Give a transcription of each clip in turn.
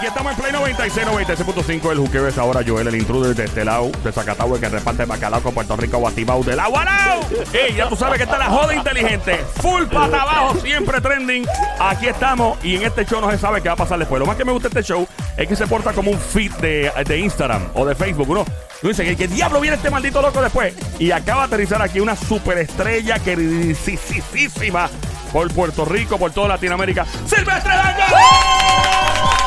Aquí estamos en Play 96, 96.5. El juqueo es ahora Joel, el intruder de este lado, de Zacatau, que reparte bacalao con Puerto Rico, Guatibau, de la Guarao. Ey, ya tú sabes que está la joda inteligente. Full pata abajo, siempre trending. Aquí estamos y en este show no se sabe qué va a pasar después. Lo más que me gusta este show es que se porta como un feed de, de Instagram o de Facebook. Uno, dice, ¿qué, ¿qué diablo viene este maldito loco después? Y acaba de aterrizar aquí una superestrella queridísima por Puerto Rico, por toda Latinoamérica. ¡Silvestre Dangond!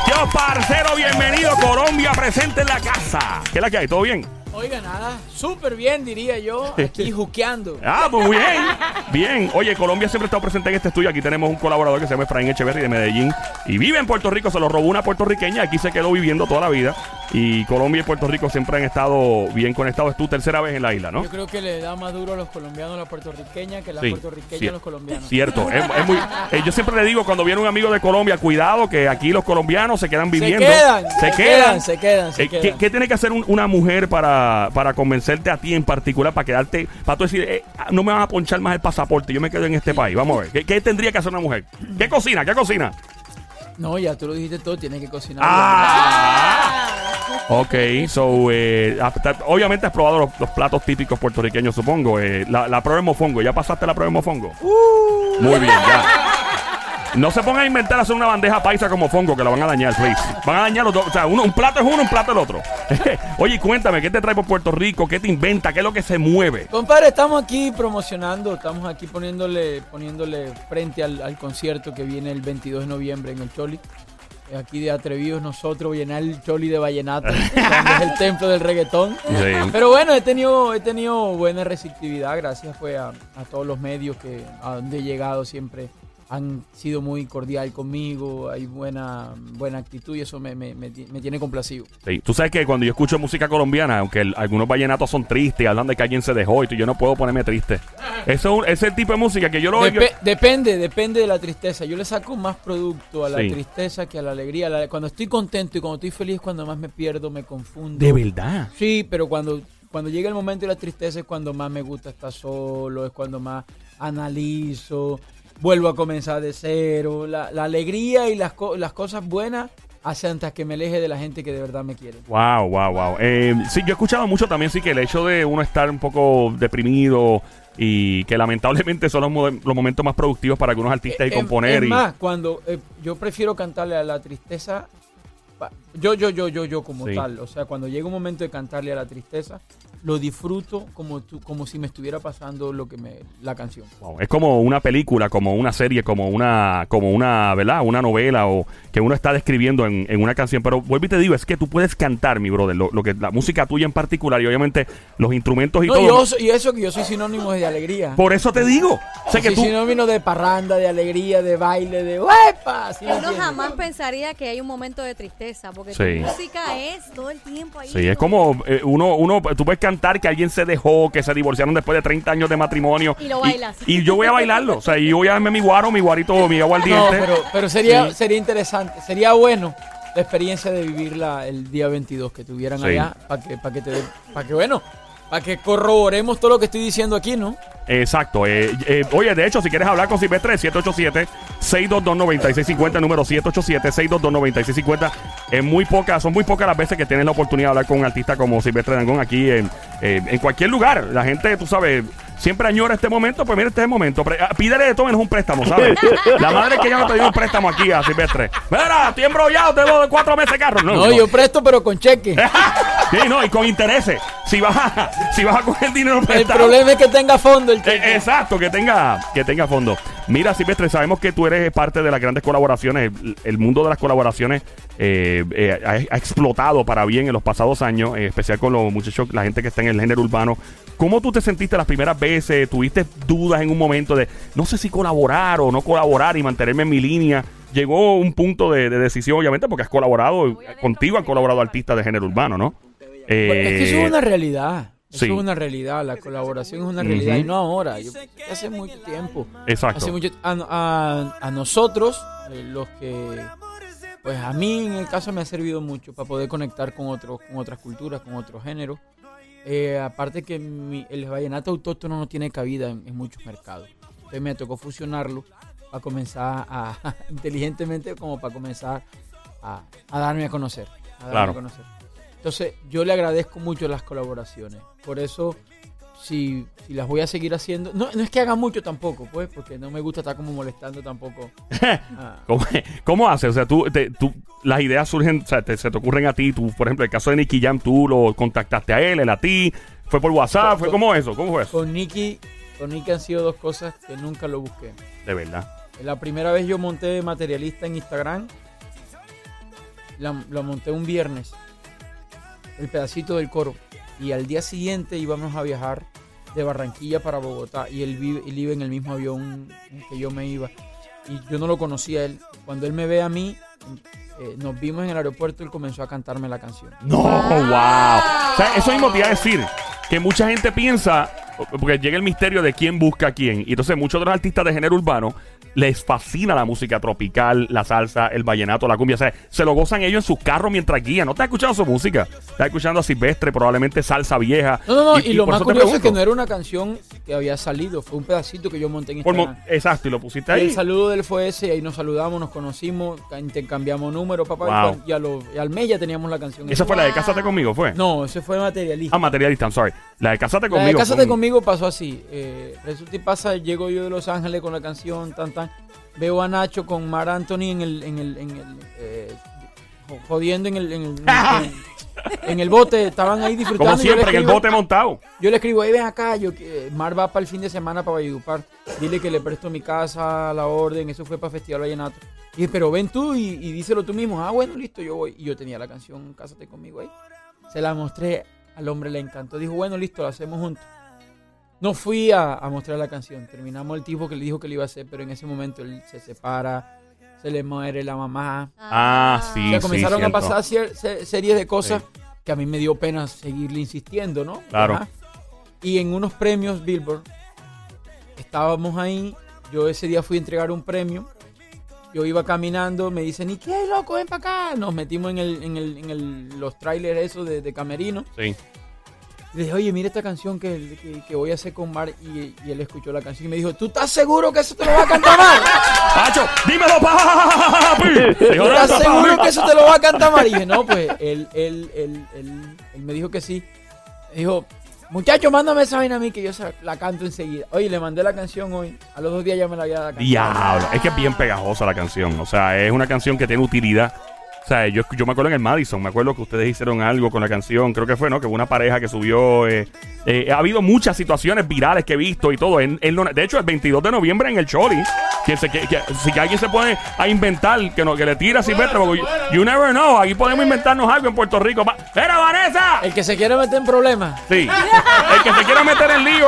Yo, parcero, bienvenido. Colombia presente en la casa. ¿Qué es la que hay? ¿Todo bien? Oiga, nada, súper bien, diría yo, aquí juqueando. Ah, pues muy bien. Bien. Oye, Colombia siempre ha estado presente en este estudio. Aquí tenemos un colaborador que se llama Efraín Echeverry de Medellín. Y vive en Puerto Rico. Se lo robó una puertorriqueña. Aquí se quedó viviendo toda la vida. Y Colombia y Puerto Rico siempre han estado bien conectados. Es tu tercera vez en la isla, ¿no? Yo creo que le da más duro a los colombianos a la puertorriqueña que a la Sí, puertorriqueña sí. a los colombianos. Cierto, es, es muy. eh, yo siempre le digo cuando viene un amigo de Colombia, cuidado que aquí los colombianos se quedan viviendo. Se quedan, se quedan, se quedan, se Eh, ¿qué, quedan. qué tiene que hacer un- una mujer para, para convencerte a ti en particular, para quedarte, para tú decir, eh, no me van a ponchar más el pasaporte, yo me quedo en este país? Vamos a ver, ¿qué, qué tendría que hacer una mujer? ¿Qué cocina? ¿Qué cocina? No, ya tú lo dijiste todo, tienes que cocinar. Ah. Ok, so, eh, hasta- obviamente has probado los, los platos típicos puertorriqueños, supongo. eh, la, la prueba de mofongo, ¿ya pasaste la prueba de mofongo? Muy bien, ya. No se pongan a inventar hacer una bandeja paisa como fongo que la van a dañar, please. Van a dañar los dos. O sea, uno, un plato es uno, un plato es el otro. Oye, cuéntame, ¿qué te trae por Puerto Rico? ¿Qué te inventa? ¿Qué es lo que se mueve? Compadre, estamos aquí promocionando, estamos aquí poniéndole, poniéndole frente al, al concierto que viene el 22 de noviembre en el Choli. Aquí de atrevidos nosotros llenar el Choli de vallenato, es el templo del reggaetón. Sí. Pero bueno, he tenido, he tenido buena receptividad, gracias fue a, a todos los medios que a donde he llegado siempre han sido muy cordial conmigo, hay buena, buena actitud y eso me, me, me ti- me tiene complacido. Sí, Tú sabes que cuando yo escucho música colombiana, aunque el- algunos vallenatos son tristes, hablan de que alguien se dejó y tú, yo no puedo ponerme triste. Eso es un- ese es el tipo de música que yo lo oigo. Depe- depende, depende de la tristeza. Yo le saco más producto a la Sí. tristeza que a la alegría. La- cuando estoy contento y cuando estoy feliz, cuando más me pierdo, me confundo. De verdad. Sí, pero cuando, cuando llega el momento de la tristeza es cuando más me gusta estar solo, es cuando más analizo, vuelvo a comenzar de cero. La, la alegría y las, co- las cosas buenas hacen hasta que me aleje de la gente que de verdad me quiere. Wow, wow, wow. Eh, sí, yo he escuchado mucho también, sí, que el hecho de uno estar un poco deprimido y que lamentablemente son los, mo- los momentos más productivos para algunos artistas y Eh, componer. Es y, más, cuando eh, yo prefiero cantarle a la tristeza, yo, yo, yo, yo, yo como Sí. tal. O sea, cuando llega un momento de cantarle a la tristeza, lo disfruto como, tú- como si me estuviera pasando lo que me, la canción. Wow, Es como una película, como una serie, como una, como una, ¿verdad? Una novela o que uno está describiendo en, en una canción. Pero vuelvo y te digo, es que tú puedes cantar, mi brother, lo, lo que la música tuya en particular y obviamente los instrumentos y No, todo. yo y eso que yo soy sinónimo de alegría. Por eso te digo. Sé que soy tú. sinónimo de parranda, de alegría, de baile, de ¡huepa! ¿sí me Uno jamás pensaría que hay un momento de tristeza, porque Sí. tu música es todo el tiempo ahí. Sí, es como eh, uno, uno, tú puedes cantar que alguien se dejó, que se divorciaron después de 30 años de matrimonio. Y lo bailas. Y, yo voy a bailarlo. O sea, y yo voy a darme mi guaro, mi guarito, mi agua al No, diente. pero, pero sería, Sí. sería interesante, sería bueno la experiencia de vivirla el día 22 que tuvieran Sí. allá para que, para que te, para que bueno, para que corroboremos todo lo que estoy diciendo aquí, ¿no? Exacto. eh, eh, oye, de hecho, si quieres hablar con Silvestre, 787-622-9650, número 787-622-9650. Es muy poca, son muy pocas las veces que tienes la oportunidad de hablar con un artista como Silvestre Dangón aquí en, eh, en cualquier lugar. La gente, tú sabes, siempre añora este momento. Pues mira, este es el momento. Ah, pídele de todo menos un préstamo, ¿sabes? La madre que ya no te dio un préstamo aquí a Silvestre. Mira, estoy embrollado, tengo de cuatro meses de carro. No, No, no. yo presto, pero con cheque. Sí, no, y con intereses. Si vas a, si vas a coger dinero El problema es que tenga fondo el Eh, cheque. exacto, que tenga, que tenga fondo. Mira, Silvestre, sabemos que tú eres parte de las grandes colaboraciones. El, el mundo de las colaboraciones eh, eh, ha, ha explotado para bien en los pasados años, en especial con los muchachos, la gente que está en el género urbano. ¿Cómo tú te sentiste las primeras veces? ¿Tuviste dudas en un momento de no sé si colaborar o no colaborar y mantenerme en mi línea? Llegó un punto de, de decisión, obviamente, porque has colaborado, contigo han colaborado artistas de género urbano, ¿no? Es que eso Eh, es una realidad. Eso sí. es una realidad. La colaboración es una realidad y no ahora. Yo, hace mucho tiempo. Exacto. Hace mucho a, a- a nosotros, eh, los que, pues a mí en el caso me ha servido mucho para poder conectar con otros, con otras culturas, con otros géneros. Eh, aparte que mi- el vallenato autóctono no tiene cabida en, en muchos mercados. Entonces me tocó fusionarlo para comenzar a, inteligentemente, como para comenzar a- a darme a conocer. a darme Claro. a conocer. Entonces, yo le agradezco mucho las colaboraciones. Por eso, si, si las voy a seguir haciendo, no, no es que haga mucho tampoco, pues, porque no me gusta estar como molestando tampoco. a- ¿Cómo, cómo haces? O sea, tú, te- tú- las ideas surgen, o sea, te- se te ocurren a ti. Tú, por ejemplo, el caso de Nicky Jam, tú lo contactaste a él, él a ti. ¿Fue por WhatsApp? ¿Fue cómo eso? ¿Cómo fue eso? con Nicky, con Nicky han sido dos cosas que nunca lo busqué. De verdad. La primera vez yo monté materialista en Instagram. La, la monté un viernes. El pedacito del coro. Y al día siguiente íbamos a viajar de Barranquilla para Bogotá. Y él, vive, él iba en el mismo avión que yo me iba. Y yo no lo conocía él. Cuando él me ve a mí, eh, nos vimos en el aeropuerto, él comenzó a cantarme la canción. No, wow. O sea, eso mismo te iba a decir. Que mucha gente piensa, porque llega el misterio de quién busca a quién. Y entonces muchos los artistas de género urbano les fascina la música tropical, la salsa, el vallenato, la cumbia. O sea, se lo gozan ellos en sus carros mientras guían. No estás escuchando su música. Estás escuchando a Silvestre, probablemente salsa vieja. No, no, no. Y, lo más curioso es que no era una canción que había salido. Fue un pedacito que yo monté en Instagram. exacto, y lo pusiste Y ahí. el saludo de él fue ese, y ahí nos saludamos, nos conocimos, ca- intercambiamos números, papá. y Wow. Y, a lo- y al mes ya teníamos la canción. Esa fue la de. Cásate conmigo, ¿fue? No, ese fue materialista. Ah, materialista, I'm sorry. La de Cásate la conmigo. de Cásate con- conmigo pasó así. Eh, resulta y pasa, llego yo de Los Ángeles con la canción, tan tan. Veo a Nacho con Mar Anthony en el, en el, en el eh, jo- jodiendo en el, en el, en el- bote, estaban ahí disfrutando. Como siempre, en el bote montado. Yo le escribo, ahí ven acá, yo, que- Mar va para el fin de semana para Valledupar. Dile que le presto mi casa la orden, eso fue para Festival Vallenato. Y dije, pero ven tú y, y díselo tú mismo. Ah, bueno, listo, yo voy. Y yo tenía la canción Cásate conmigo ahí. Se la mostré, al hombre le encantó. Dijo, bueno, listo, la hacemos juntos. No fui a, a mostrar la canción. Terminamos el tipo que le dijo que lo iba a hacer, pero en ese momento él se separa, se le muere la mamá. Ah, sí. O sea, comenzaron a pasar series de cosas que a mí me dio pena seguirle insistiendo, ¿no? Claro. Ajá. Y en unos premios Billboard, estábamos ahí, yo ese día fui a entregar un premio, yo iba caminando, me dicen, ¿y qué, loco? Ven para acá. Nos metimos en, el, en, el, en el- los trailers esos de, de Camerino. Sí. Le dije, oye, mira esta canción que, que, que voy a hacer con Mar. Y, y él escuchó la canción y me dijo, ¿tú estás seguro que eso te lo va a cantar Mar? Pacho, dímelo, papi. ¿Tú "No, ¿Estás papi". seguro que eso te lo va a cantar Mar? Y dije, no, pues él, él, él, él, él me dijo que sí. Me dijo, muchacho, mándame esa vaina a mí que yo la canto enseguida. Oye, le mandé la canción hoy. A los dos días ya me la había dado. Diablo, es que es bien pegajosa la canción. O sea, es una canción que tiene utilidad. O sea, yo, yo me acuerdo en el Madison, me acuerdo que ustedes hicieron algo con la canción, creo que fue, ¿no? Que hubo una pareja que subió. eh, eh, ha habido muchas situaciones virales que he visto y todo. Él- él no- de hecho, el 22 de noviembre en el Chori, que, se, que, que- si que alguien se pone a inventar, que, no, que le tira a Silvestre, porque you, you never know, aquí podemos inventarnos algo en Puerto Rico. ¡Era Vanessa! El que se quiere meter en problemas. Sí. El que se quiera meter en lío,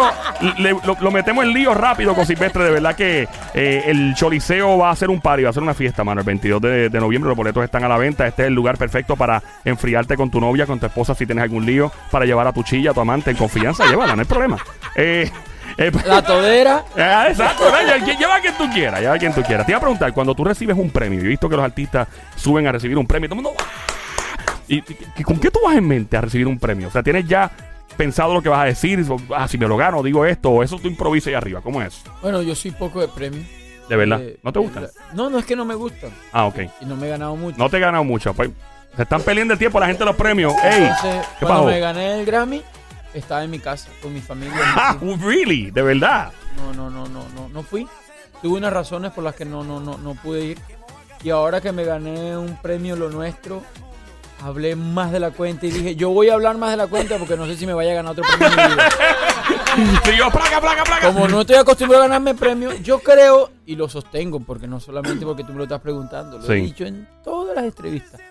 le- lo, lo metemos en lío rápido con Silvestre. De verdad que eh, el Choliseo va a ser un party, va a ser una fiesta, mano. El 22 de, de noviembre los boletos están a la venta. Este es el lugar perfecto para enfriarte con tu novia, con tu esposa si tienes algún lío, para llevar a tu chilla, a tu amante en confianza. Llévala, no hay problema. Eh, eh, La todera. Ah, exacto, lleva a quien tú quieras, lleva a quien tú quieras. Te iba a preguntar, cuando tú recibes un premio, yo he visto que los artistas suben a recibir un premio, todo el mundo ¡ah! ¿Y, y- y con qué tú vas en mente a recibir un premio? O sea, ¿tienes ya pensado lo que vas a decir? O, Ah, si me lo gano, digo esto, o eso tú improvisas ahí arriba, ¿cómo es? Bueno, yo soy poco de premio. De verdad, Eh, ¿no te gustan? No, no es que no me gustan. Ah, ok. Y no me he ganado mucho. No te he ganado mucho. Pues, se están peleando el tiempo la gente de los premios. ¡Ey! Entonces, ¿Qué cuando pasó? me gané el Grammy, estaba en mi casa con mi familia. Ah, really? De verdad. No, no, no, no, no, no fui. Tuve unas razones por las que no, no, no, no pude ir. Y ahora que me gané un premio Lo Nuestro, hablé más de la cuenta y dije, yo voy a hablar más de la cuenta porque no sé si me vaya a ganar otro premio en mi vida. Sí, yo, placa, placa, placa. Como no estoy acostumbrado a ganarme premios, yo creo, y lo sostengo, porque no solamente porque tú me lo estás preguntando, lo he dicho en todas las entrevistas.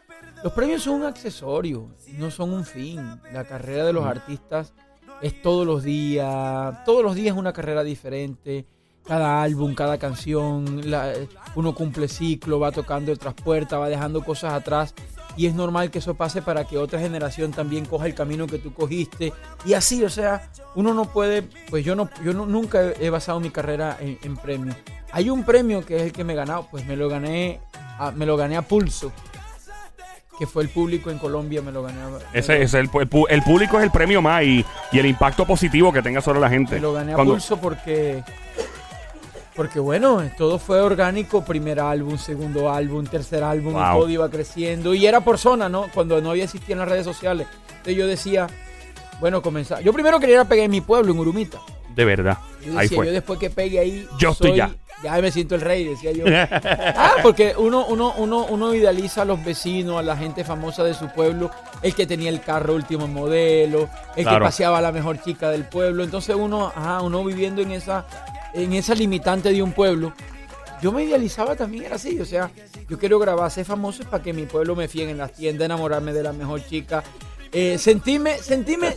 Los premios son un accesorio, no son un fin. La carrera de los artistas es todos los días, todos los días es una carrera diferente. Cada álbum, cada canción, la- uno cumple ciclo, va tocando otras puertas, va dejando cosas atrás. Y es normal que eso pase para que otra generación también coja el camino que tú cogiste. Y así, o sea, uno no puede, pues yo no, yo no- nunca he, basado mi carrera en, en premios. Hay un premio que es el que me he ganado, pues me lo gané, a, me lo gané a pulso, que fue el público en Colombia, me lo gané. a- Ese es el, el, el público es el premio más y, y el impacto positivo que tenga sobre la gente. Me lo gané a Cuando- pulso porque Porque bueno, todo fue orgánico, primer álbum, segundo álbum, tercer álbum, Wow. todo iba creciendo. Y era por zona, ¿no? Cuando no había existido en las redes sociales. Entonces yo decía, bueno, comenzar. Yo primero quería ir a pegar en mi pueblo, en Urumita. De verdad. Yo Ahí decía, fue. yo después que pegue ahí, Yo estoy ya. Ya me siento el rey, decía yo. ah, porque uno, uno, uno, uno idealiza a los vecinos, a la gente famosa de su pueblo, el que tenía el carro último modelo, el Claro. que paseaba a la mejor chica del pueblo. Entonces uno, ajá, uno viviendo en esa, en esa limitante de un pueblo. Yo me idealizaba también, era así, o sea, yo quiero grabar, ser famoso para que mi pueblo me fíe en las tiendas, enamorarme de la mejor chica, eh, sentíme, sentíme,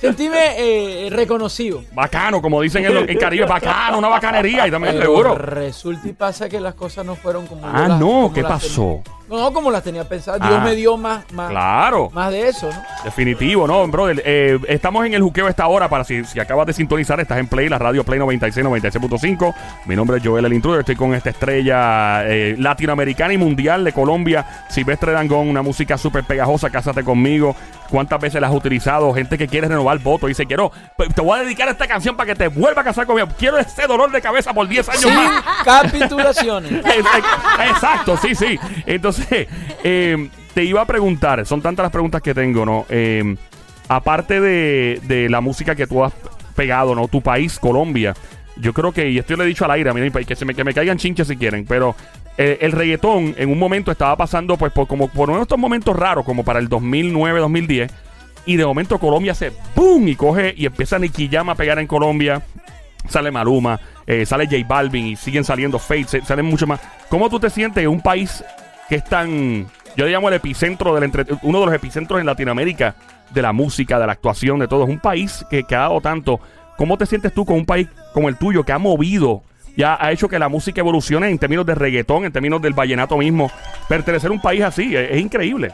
sentíme eh, reconocido. Bacano, como dicen en, lo- en Caribe, bacano, una bacanería y también Pero seguro. Resulta y pasa que las cosas no fueron como. Ah, las- no, como ¿qué pasó? tenía- no, como las tenía pensadas. Dios Ah. me dio más, más, Claro. más de eso, ¿no? Definitivo, ¿no, brother? Eh, estamos en el juqueo a esta hora para si, si acabas de sintonizar, estás en Play, la radio Play 96, 96.5. Mi nombre es Joel el Intruder, estoy con esta estrella eh, latinoamericana y mundial de Colombia, Silvestre Dangón, una música súper pegajosa, Cásate conmigo. ¿Cuántas veces la has utilizado? Gente que quiere renovar voto, dice, quiero, te voy a dedicar a esta canción para que te vuelva a casar conmigo. Quiero ese dolor de cabeza por 10 años más. capitulaciones. Ex- Exacto, sí, sí. Entonces, eh, te iba a preguntar, son tantas las preguntas que tengo, ¿no? Eh, aparte de, de la música que tú has pegado, ¿no? Tu país, Colombia. Yo creo que, y esto le he dicho al aire, miren, que, se me, que me caigan chinches si quieren, pero eh, el reggaetón en un momento estaba pasando pues por, como, por uno de estos momentos raros, como para el 2009, 2010, y de momento Colombia hace ¡boom! y coge y empieza Nicky a pegar en Colombia sale Maluma, eh, sale J Balvin y siguen saliendo Fate, se- salen mucho más. ¿Cómo tú te sientes en un país que es tan, yo le llamo el epicentro del entre, uno de los epicentros en Latinoamérica de la música, de la actuación, de todo? Es un país que, ha dado tanto. ¿Cómo te sientes tú con un país como el tuyo que ha movido? Ya ha hecho que la música evolucione en términos de reggaetón, en términos del vallenato mismo. Pertenecer a un país así es increíble.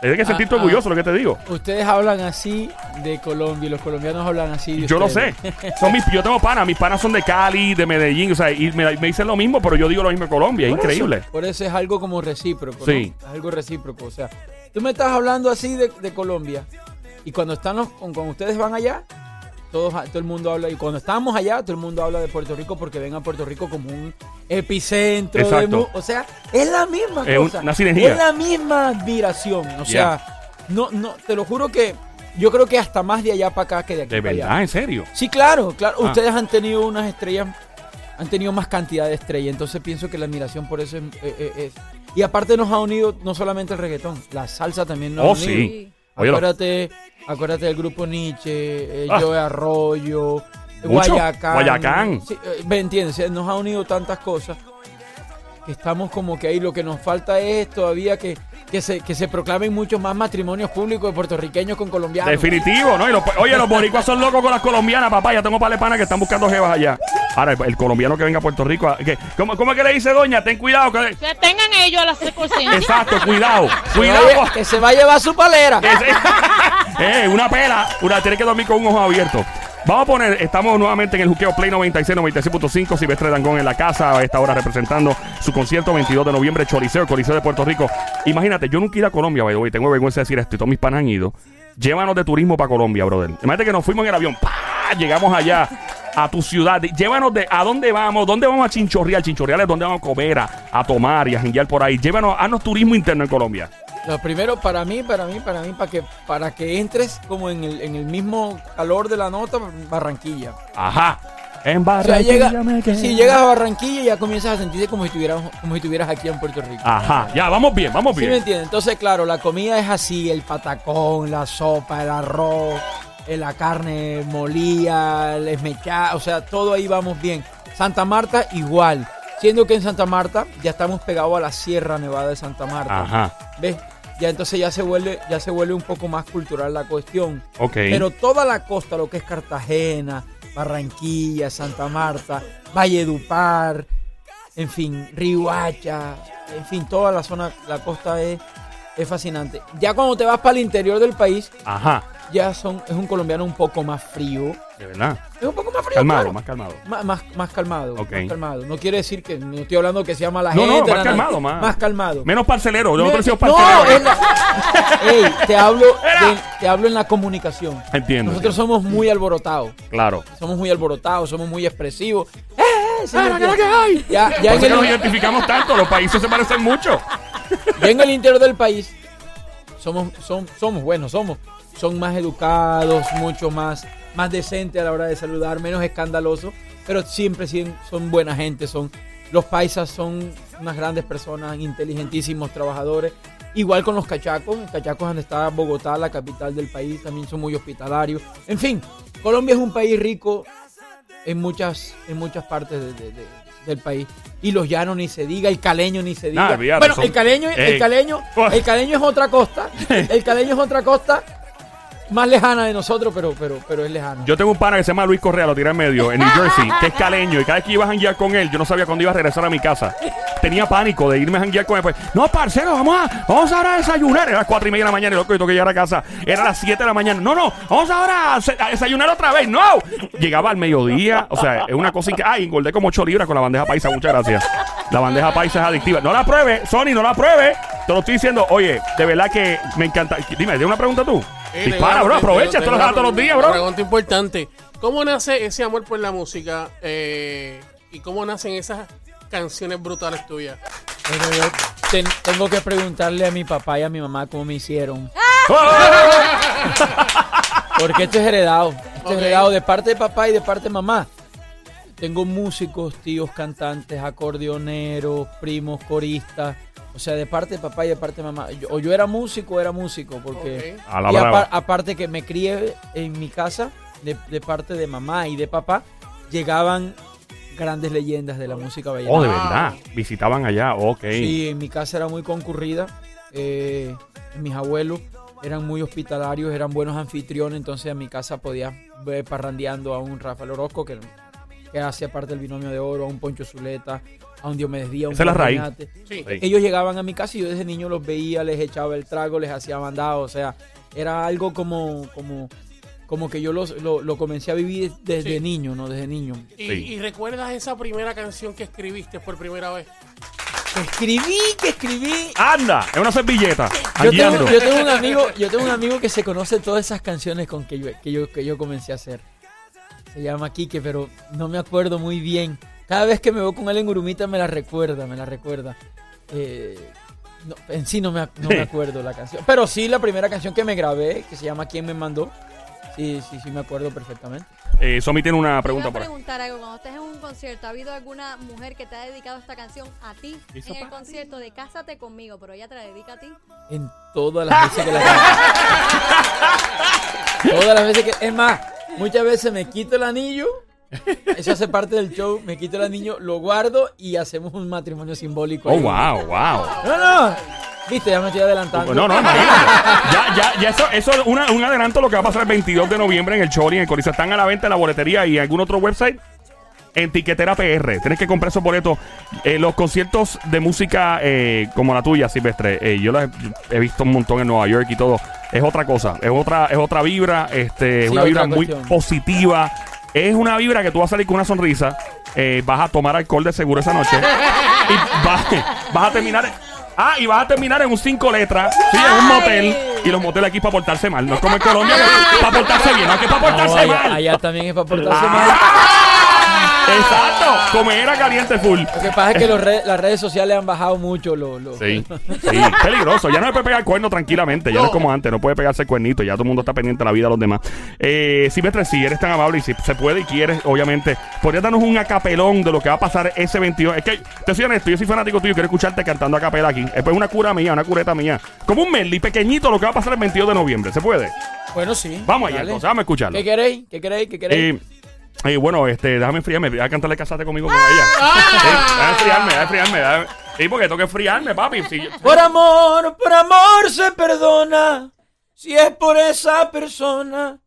Tienes que sentirte Ah, ah. orgulloso, lo que te digo. Ustedes hablan así de Colombia y los colombianos hablan así de Yo lo sé. ustedes. Son mis, yo tengo panas. Mis panas son de Cali, de Medellín. O sea, y me, me dicen lo mismo, pero yo digo lo mismo en Colombia. Es eso- increíble. por eso es algo como recíproco. ¿no? Sí. Es algo recíproco. O sea, tú me estás hablando así de, de Colombia y cuando están los- con- cuando ustedes van allá, todo el mundo habla. Y cuando estamos allá, todo el mundo habla de Puerto Rico porque ven a Puerto Rico como un epicentro. de Exacto. mu- o sea, es la misma Es cosa. una sinergia. Es la misma admiración. O sea, no, no, te lo juro que yo creo que hasta más de allá para acá que de aquí De para allá. verdad, en serio. Sí, claro, claro. Ah. Ustedes han tenido unas estrellas, han tenido más cantidad de estrellas, entonces pienso que la admiración por eso es... eh, eh, es- Y aparte nos ha unido no solamente el reggaetón, la salsa también nos Oh, ha unido. sí. Acuérdate, acuérdate del grupo Nietzsche, eh, Ah. Joe Arroyo, Mucho. Guayacán. Guayacán. Sí, eh, ¿Me entiendes? Nos ha unido tantas cosas que estamos como que ahí lo que nos falta es todavía que, que, se, que se proclamen muchos más matrimonios públicos de puertorriqueños con colombianos. Definitivo, ¿no? Y los- oye, los boricuas son locos con las colombianas, papá. Ya tengo panas que están buscando jevas allá. Ahora, el, colombiano que venga a Puerto Rico. que- ¿cómo, ¿Cómo es que le dice, doña? Ten cuidado. Que, Que tengan ellos a la conciencia. exacto, cuidado. Cuidado. que se va a llevar su palera. eh, una pela. Una, tiene que dormir con un ojo abierto. Vamos a poner, estamos nuevamente en el Juqueo Play 96, 96.5. Silvestre Dangón en la casa, a esta hora representando su concierto 22 de noviembre, Choliseo, Coliseo de Puerto Rico. Imagínate, yo nunca he ido a Colombia, by the way, tengo vergüenza de decir esto, y todos mis panas han ido. Llévanos de turismo para Colombia, brother. Imagínate que nos fuimos en el avión, ¡pah! llegamos allá a tu ciudad. Llévanos de a dónde vamos, dónde vamos a chinchorrear. Chinchorreal es donde vamos a comer, a, a tomar y a jinguear por ahí. Llévanos, haznos turismo interno en Colombia. Lo primero para mí, para mí, para mí, para que, para que entres como en el, en el mismo calor de la nota, Barranquilla. Ajá. En O sea, Barranquilla llega, me quedo. si llegas a Barranquilla ya comienzas a sentirte como si estuvieras, como si estuvieras aquí en Puerto Rico. Ajá, ya, vamos bien, vamos ¿Sí me bien. entiendes? Entonces, claro, la comida es así, el patacón, la sopa, el arroz, la carne molida, el esmechado, o sea, todo ahí vamos bien. Santa Marta igual, siendo que en Santa Marta ya estamos pegados a la Sierra Nevada de Santa Marta. Ajá, ¿Ves? Ya entonces ya se vuelve, ya se vuelve un poco más cultural la cuestión. Pero toda la costa, lo que es Cartagena, Barranquilla, Santa Marta, Valledupar, en fin, Rihuacha, en fin, toda la zona, la costa es, es fascinante. Ya cuando te vas para el interior del país, Ajá, ya son, es un colombiano un poco más frío. de verdad. Es un poco más frío. Calmado, claro. más calmado. Más, más, más calmado, Ok. más calmado. No quiere decir que no estoy hablando que sea mala No, no, gente. más nada, calmado, más- más calmado. Menos parcelero, yo Me- no he sido no, parcelero. es la- Ey, te hablo, de- te hablo en la comunicación. Entiendo. Nosotros somos muy alborotados. Claro. Somos muy alborotados, somos muy expresivos. ¡Eh! el que- Ya, ya Por en eso que nos el, identificamos tanto, los países se parecen mucho. ya en el interior del país somos, son, somos buenos, somos, son más educados, mucho más, más decentes a la hora de saludar, menos escandalosos, pero siempre son buena gente, son, los paisas son unas grandes personas, inteligentísimos trabajadores. Igual con los cachacos, en cachacos donde está Bogotá, la capital del país, también son muy hospitalarios. En fin, Colombia es un país rico en muchas, en muchas partes de- de- de- del país. Y los llanos ni se diga, el caleño ni se diga. Nah, bueno, son- el caleño, el caleño, el caleño es otra costa. El caleño es otra costa más lejana de nosotros, pero, pero, pero es lejano. Yo tengo un pana que se llama Luis Correa, lo tiré en medio, en New Jersey, que es caleño. Y cada vez que iba a janguear con él, yo no sabía cuándo iba a regresar a mi casa. Tenía pánico de irme a janguear con él. Pues, no, parcero, vamos a, vamos ahora a desayunar. Era las cuatro y media de la mañana y loco, yo tengo que llegar a casa. Era las 7 de la mañana. No, no, vamos ahora a, a desayunar otra vez. No. Llegaba al mediodía. O sea, es una cosa que. Ay, engordé como 8 libras con la bandeja paisa. Muchas gracias. La bandeja paisa es adictiva. No la pruebe, Sony, no la pruebe. Te lo estoy diciendo. Oye, de verdad que me encanta. Dime, ¿de una pregunta tú? Dispara, bro. Aprovecha. Esto lo una das todos los días, bro. pregunta importante. ¿Cómo nace ese amor por la música? eh, ¿Y cómo nacen esas canciones brutales tuyas? Pero yo ten- tengo que preguntarle a mi papá y a mi mamá cómo me hicieron. Porque esto es heredado. Esto Ok. es heredado de parte de papá y de parte de mamá. Tengo músicos, tíos cantantes, acordeoneros, primos, coristas. O sea, de parte de papá y de parte de mamá. Yo- o yo era músico o era músico. Porque. Ok. A la y brava. apar- aparte que me crié en mi casa, de, de parte de mamá y de papá, llegaban grandes leyendas de la música vallenata. Oh, de verdad. Visitaban allá. Ok. Sí, en mi casa era muy concurrida. eh, mis abuelos eran muy hospitalarios, eran buenos anfitriones, entonces a mi casa podía ver parrandeando a un Rafael Orozco, que, que hacía parte del binomio de oro, a un Poncho Zuleta, a un Diomedes un Esa es la raíz. Sí. Ellos llegaban a mi casa y yo desde niño los veía, les echaba el trago, les hacía mandado, o sea, era algo como, como, como que yo los- lo, lo comencé a vivir desde Sí. niño, ¿no? Desde niño. ¿Y, Sí. y recuerdas esa primera canción que escribiste por primera vez? Que escribí, que escribí. Anda, es una servilleta. Yo tengo, yo tengo un amigo, yo tengo un amigo que se conoce todas esas canciones con que yo, que yo, que yo comencé a hacer. Se llama Quique, pero no me acuerdo muy bien. Cada vez que me veo con él en Urumita me la recuerda, me la recuerda. Eh, no, en sí no me, no me acuerdo la canción. Pero sí la primera canción que me grabé, que se llama ¿Quién me mandó? Sí, sí, sí me acuerdo perfectamente. Eh, Somi tiene una pregunta iba por a ahí. preguntar algo. Cuando estés en un concierto, ¿ha habido alguna mujer que te ha dedicado esta canción a ti en el concierto de Cásate conmigo, pero ella te la dedica a ti? En todas las veces que la Todas las veces que. Es más, muchas veces me quito el anillo. Eso hace parte del show. Me quito el anillo, lo guardo y hacemos un matrimonio simbólico. Oh, ahí. wow, wow. No, no. Viste, ya me estoy adelantando. No, no, imagínate. Ya, ya, ya eso, eso es una- un adelanto de lo que va a pasar el 22 de noviembre en el Chori, en el Coliseo. Están a la venta en la boletería y en algún otro website. En Tiquetera PR. Tienes que comprar esos boletos. Eh, los conciertos de música eh, como la tuya, Silvestre. eh, yo los he, he visto un montón en Nueva York y todo. Es otra cosa. Es otra, es otra vibra. Este, es Sí, una otra vibra muy cuestión. positiva. Es una vibra que tú vas a salir con una sonrisa. eh, vas a tomar alcohol de seguro esa noche. y vas, vas a terminar. Ah, y vas a terminar en un cinco letras, sí, en un motel. Y los moteles aquí para portarse mal. No es como en Colombia, para portarse bien, no, que para No, portarse allá, mal. allá también es para portarse Ah. mal. Exacto, como era caliente full. Lo que pasa es que los re- las redes sociales han bajado mucho. Lo, lo- Sí, sí, peligroso. Ya no se puede pegar el cuerno tranquilamente. Ya no. es como antes, no puede pegarse el cuernito. Ya todo el mundo está pendiente de la vida de los demás. Eh, Silvestre, si eres tan amable y si se puede y quieres, obviamente, podrías darnos un acapelón de lo que va a pasar ese 22. Es que, te soy honesto, yo soy fanático tuyo, quiero escucharte cantando a capela aquí. Es pues una cura mía, una cureta mía. Como un medley pequeñito lo que va a pasar el 22 de noviembre. ¿Se puede? Bueno, sí. Vamos allá, dale. entonces, vamos a escucharlo. ¿Qué queréis? ¿Qué queréis? ¿Qué queréis? Eh, eh, bueno, este, déjame enfriarme. Voy a cantarle casate conmigo con ella. Sí, déjame enfriarme, déjame enfriarme. déjame- Sí, porque tengo que enfriarme, papi. Sí, Por amor, por amor se perdona. Si es por esa persona,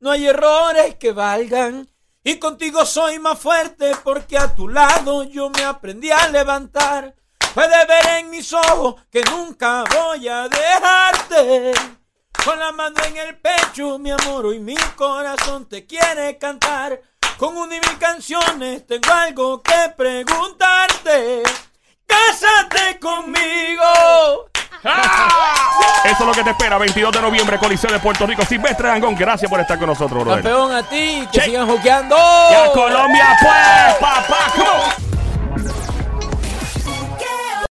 no hay errores que valgan. Y contigo soy más fuerte porque a tu lado yo me aprendí a levantar. Puedes ver en mis ojos que nunca voy a dejarte. Con la mano en el pecho, mi amor, hoy mi corazón te quiere cantar. Con una y mil canciones tengo algo que preguntarte. Cásate conmigo. ¡Ah! Eso es lo que te espera. 22 de noviembre, Coliseo de Puerto Rico. Silvestre Dangón, gracias por estar con nosotros, brother. Campeón a ti, que Che. sigan juqueando. Y a Colombia, pues, papá. come on.